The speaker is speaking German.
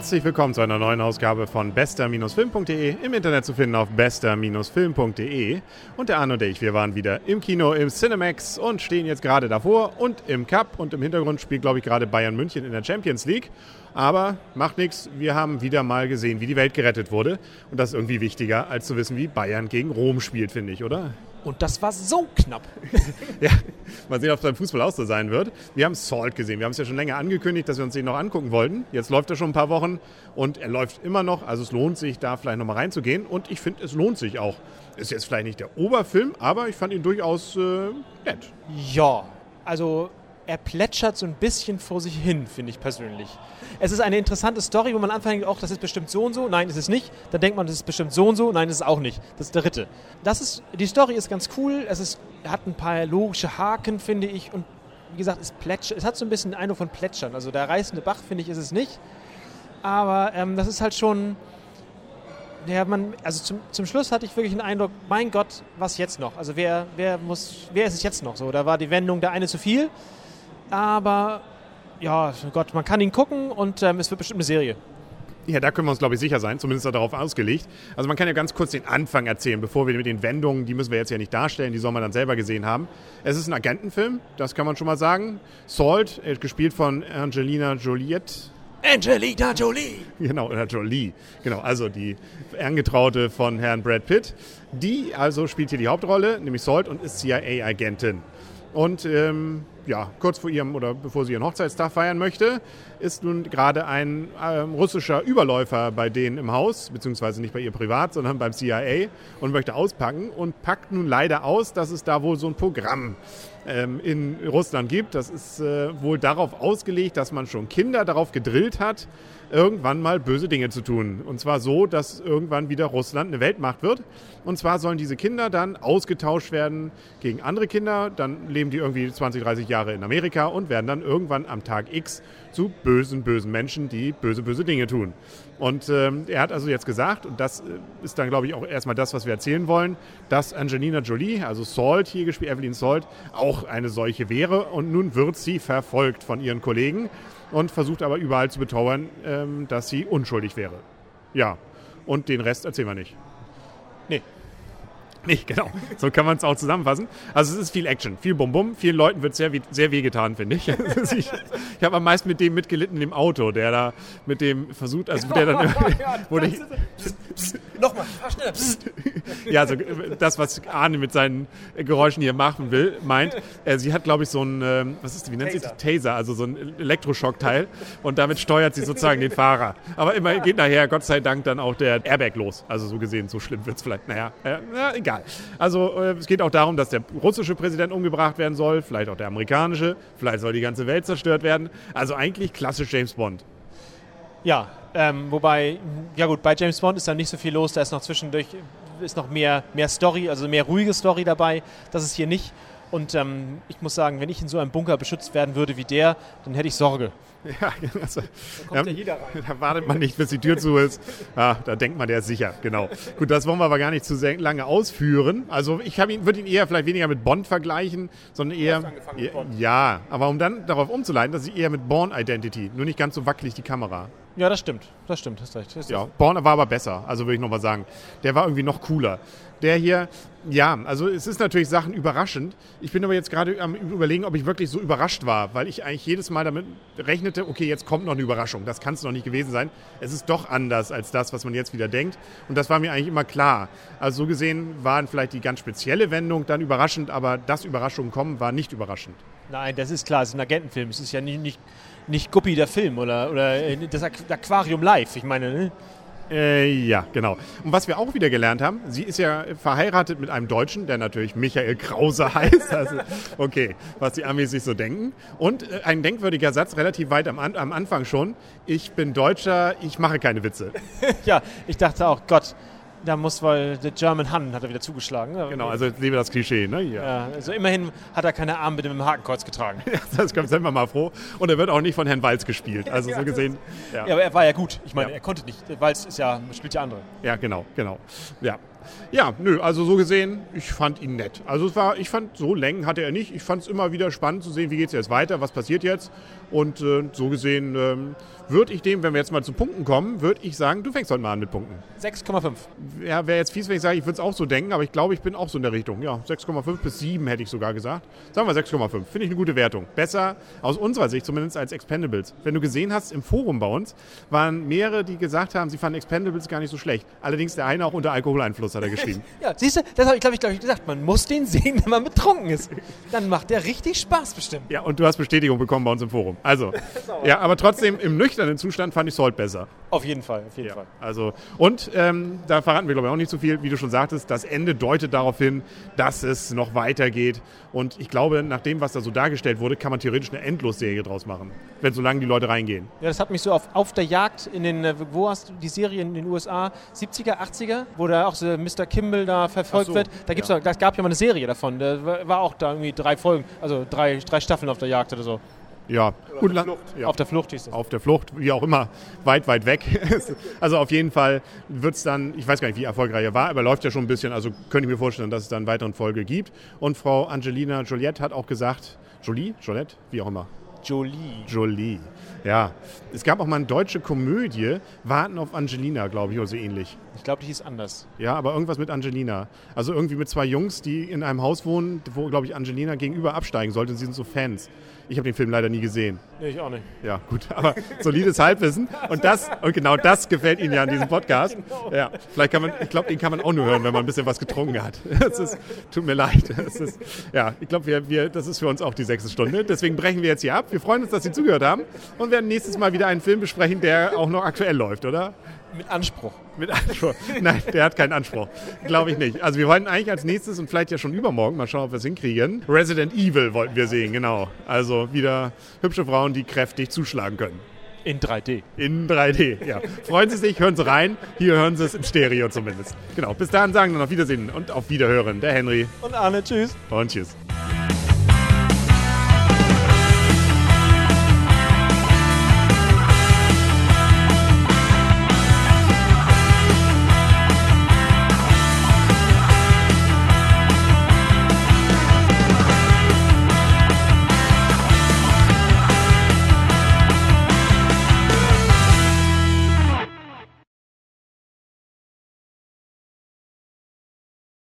Herzlich willkommen zu einer neuen Ausgabe von bester-film.de, im Internet zu finden auf bester-film.de. Und der Arno und ich, wir waren wieder im Kino, im Cinemax und stehen jetzt gerade davor und im Cup und im Hintergrund spielt, glaube ich, gerade Bayern München in der Champions League. Aber macht nichts, wir haben wieder mal gesehen, wie die Welt gerettet wurde. Und das ist irgendwie wichtiger, als zu wissen, wie Bayern gegen Rom spielt, finde ich, oder? Und das war so knapp. ja, mal sehen, ob es beim Fußball auch so sein wird. Wir haben Salt gesehen. Wir haben es ja schon länger angekündigt, dass wir uns den noch angucken wollten. Jetzt läuft er schon ein paar Wochen und er läuft immer noch. Also es lohnt sich, da vielleicht nochmal reinzugehen. Und ich finde, es lohnt sich auch. Ist jetzt vielleicht nicht der Oberfilm, aber ich fand ihn durchaus äh, nett. Ja, also er plätschert so ein bisschen vor sich hin, finde ich persönlich. Es ist eine interessante Story, wo man anfängt, auch das ist bestimmt so und so. Nein, ist es nicht. Dann denkt man, das ist bestimmt so und so. Nein, ist es auch nicht. Das ist der dritte. Das ist, die Story ist ganz cool. Es ist, hat ein paar logische Haken, finde ich. Und wie gesagt, es plätschert. Es hat so ein bisschen den Eindruck von Plätschern. Also der reißende Bach, finde ich, ist es nicht. Aber ähm, das ist halt schon. Ja, man, also zum, zum Schluss hatte ich wirklich den Eindruck, mein Gott, was jetzt noch? Also wer, wer muss, wer ist es jetzt noch so? Da war die Wendung der eine zu viel aber ja, Gott, man kann ihn gucken und ähm, es wird bestimmt eine Serie. Ja, da können wir uns, glaube ich, sicher sein. Zumindest darauf ausgelegt. Also man kann ja ganz kurz den Anfang erzählen, bevor wir mit den Wendungen, die müssen wir jetzt ja nicht darstellen, die soll man dann selber gesehen haben. Es ist ein Agentenfilm, das kann man schon mal sagen. Salt, äh, gespielt von Angelina Joliette. Angelina Jolie! Genau, oder Jolie. Genau, also die Angetraute von Herrn Brad Pitt. Die also spielt hier die Hauptrolle, nämlich Salt und ist CIA-Agentin. Und ähm, ja, kurz vor ihrem oder bevor sie ihren Hochzeitstag feiern möchte, ist nun gerade ein äh, russischer Überläufer bei denen im Haus, beziehungsweise nicht bei ihr privat, sondern beim CIA und möchte auspacken und packt nun leider aus, dass es da wohl so ein Programm ähm, in Russland gibt. Das ist äh, wohl darauf ausgelegt, dass man schon Kinder darauf gedrillt hat, irgendwann mal böse Dinge zu tun. Und zwar so, dass irgendwann wieder Russland eine Weltmacht wird. Und zwar sollen diese Kinder dann ausgetauscht werden gegen andere Kinder. Dann leben die irgendwie 20, 30 Jahre in Amerika und werden dann irgendwann am Tag X zu bösen, bösen Menschen, die böse, böse Dinge tun. Und ähm, er hat also jetzt gesagt, und das äh, ist dann, glaube ich, auch erstmal das, was wir erzählen wollen, dass Angelina Jolie, also Salt hier gespielt, Evelyn Salt, auch eine solche wäre. Und nun wird sie verfolgt von ihren Kollegen und versucht aber überall zu betauern, ähm, dass sie unschuldig wäre. Ja, und den Rest erzählen wir nicht. Nee, nicht, genau. So kann man es auch zusammenfassen. Also es ist viel Action, viel Bum-Bum. Vielen Leuten wird sehr, sehr wehgetan, finde ich. ich. ich habe am meisten mit dem mitgelitten dem Auto, der da mit dem versucht, also der dann... wurde ich, Nochmal, fahr schneller. ja, also das, was Arne mit seinen Geräuschen hier machen will, meint, äh, sie hat, glaube ich, so ein, äh, was ist, wie nennt Taser. sie Taser, also so ein Elektroschockteil und damit steuert sie sozusagen den Fahrer. Aber immer geht nachher, Gott sei Dank, dann auch der Airbag los. Also so gesehen, so schlimm wird es vielleicht. Naja, äh, na, egal egal. Also äh, es geht auch darum, dass der russische Präsident umgebracht werden soll, vielleicht auch der amerikanische, vielleicht soll die ganze Welt zerstört werden. Also eigentlich klassisch James Bond. Ja, ähm, wobei, ja gut, bei James Bond ist da nicht so viel los, da ist noch zwischendurch ist noch mehr, mehr Story, also mehr ruhige Story dabei. Das ist hier nicht. Und ähm, ich muss sagen, wenn ich in so einem Bunker beschützt werden würde wie der, dann hätte ich Sorge. Ja, also, da kommt ja, jeder rein. Da wartet man nicht, bis die Tür zu ist. Ja, da denkt man, der ist sicher, genau. Gut, das wollen wir aber gar nicht zu lange ausführen. Also ich ihn, würde ihn eher vielleicht weniger mit Bond vergleichen, sondern eher... eher ja, aber um dann darauf umzuleiten, dass ich eher mit Born Identity, nur nicht ganz so wackelig die Kamera. Ja, das stimmt. Das stimmt, hast recht. ja, Born war aber besser, also würde ich nochmal sagen. Der war irgendwie noch cooler. Der hier, ja, also es ist natürlich Sachen überraschend. Ich bin aber jetzt gerade am überlegen, ob ich wirklich so überrascht war, weil ich eigentlich jedes Mal damit rechnete, okay, jetzt kommt noch eine Überraschung. Das kann es noch nicht gewesen sein. Es ist doch anders als das, was man jetzt wieder denkt. Und das war mir eigentlich immer klar. Also so gesehen waren vielleicht die ganz spezielle Wendung dann überraschend, aber dass Überraschungen kommen, war nicht überraschend. Nein, das ist klar, es ist ein Agentenfilm. Es ist ja nicht, nicht nicht Guppi der Film oder, oder äh, das Aquarium Live. Ich meine, ne? Äh, ja, genau. Und was wir auch wieder gelernt haben, sie ist ja verheiratet mit einem Deutschen, der natürlich Michael Krause heißt. Also, okay, was die Amis sich so denken. Und äh, ein denkwürdiger Satz, relativ weit am, am Anfang schon. Ich bin Deutscher, ich mache keine Witze. ja, ich dachte auch, Gott, da muss wohl der German Han hat er wieder zugeschlagen. Genau, also lebe das Klischee, ne? Ja. ja. also immerhin hat er keine Armbinde mit dem Hakenkreuz getragen. ja, das kommt sind wir mal froh. Und er wird auch nicht von Herrn Walz gespielt. Also so gesehen. Ja. ja, aber er war ja gut. Ich meine, er konnte nicht. Walz ist ja, spielt ja andere. Ja, genau, genau. Ja. Ja, nö, also so gesehen, ich fand ihn nett. Also es war, ich fand, so Längen hatte er nicht. Ich fand es immer wieder spannend zu sehen, wie geht es jetzt weiter, was passiert jetzt. Und äh, so gesehen ähm, würde ich dem, wenn wir jetzt mal zu Punkten kommen, würde ich sagen, du fängst heute mal an mit Punkten. 6,5. Ja, wäre jetzt fies, wenn ich sage, ich würde es auch so denken, aber ich glaube, ich bin auch so in der Richtung. Ja, 6,5 bis 7 hätte ich sogar gesagt. Sagen wir 6,5. Finde ich eine gute Wertung. Besser aus unserer Sicht zumindest als Expendables. Wenn du gesehen hast, im Forum bei uns waren mehrere, die gesagt haben, sie fanden Expendables gar nicht so schlecht. Allerdings der eine auch unter Alkoholeinfluss hat er geschrieben. ja, siehst du, das habe ich, glaube ich, glaub ich, gesagt. Man muss den sehen, wenn man betrunken ist. Dann macht der richtig Spaß bestimmt. Ja, und du hast Bestätigung bekommen bei uns im Forum. Also, ja, aber trotzdem im nüchternen Zustand fand ich Salt besser. Auf jeden Fall, auf jeden Ja, Fall. also, und ähm, da verraten wir, glaube ich, auch nicht so viel. Wie du schon sagtest, das Ende deutet darauf hin, dass es noch weitergeht. Und ich glaube, nach dem, was da so dargestellt wurde, kann man theoretisch eine Endlosserie draus machen, wenn solange die Leute reingehen. Ja, das hat mich so auf, auf der Jagd in den, äh, wo hast du die Serie in den USA, 70er, 80er, wo da auch so Mr. Kimball da verfolgt so, wird. Da gibt's ja. doch, das gab ja mal eine Serie davon. Da war auch da irgendwie drei Folgen, also drei, drei Staffeln auf der Jagd oder so. Ja, gut, la- ja. Auf der Flucht hieß das. auf der Flucht, wie auch immer, weit, weit weg. also auf jeden Fall wird es dann, ich weiß gar nicht, wie erfolgreich er war, aber läuft ja schon ein bisschen, also könnte ich mir vorstellen, dass es dann eine weitere Folge gibt. Und Frau Angelina Joliette hat auch gesagt, Jolie, Joliette, wie auch immer, Jolie. Jolie, ja. Es gab auch mal eine deutsche Komödie, Warten auf Angelina, glaube ich, oder so ähnlich. Ich glaube, die hieß anders. Ja, aber irgendwas mit Angelina. Also irgendwie mit zwei Jungs, die in einem Haus wohnen, wo, glaube ich, Angelina gegenüber absteigen sollte. Und sie sind so Fans. Ich habe den Film leider nie gesehen. Nee, ich auch nicht. Ja, gut, aber solides Halbwissen. Und das, und genau das gefällt Ihnen ja an diesem Podcast. Ja, vielleicht kann man, ich glaube, den kann man auch nur hören, wenn man ein bisschen was getrunken hat. Das ist, tut mir leid. Das ist, ja, ich glaube, wir, wir, das ist für uns auch die sechste Stunde. Deswegen brechen wir jetzt hier ab. Wir freuen uns, dass Sie zugehört haben und werden nächstes Mal wieder einen Film besprechen, der auch noch aktuell läuft, oder? Mit Anspruch. Mit Anspruch. Nein, der hat keinen Anspruch. Glaube ich nicht. Also wir wollten eigentlich als nächstes und vielleicht ja schon übermorgen, mal schauen, ob wir es hinkriegen, Resident Evil wollten wir sehen, genau. Also wieder hübsche Frauen, die kräftig zuschlagen können. In 3D. In 3D, ja. Freuen Sie sich, hören Sie rein. Hier hören Sie es in Stereo zumindest. Genau. Bis dahin sagen wir noch Wiedersehen und auf Wiederhören. Der Henry Und Arne, tschüss. und tschüss.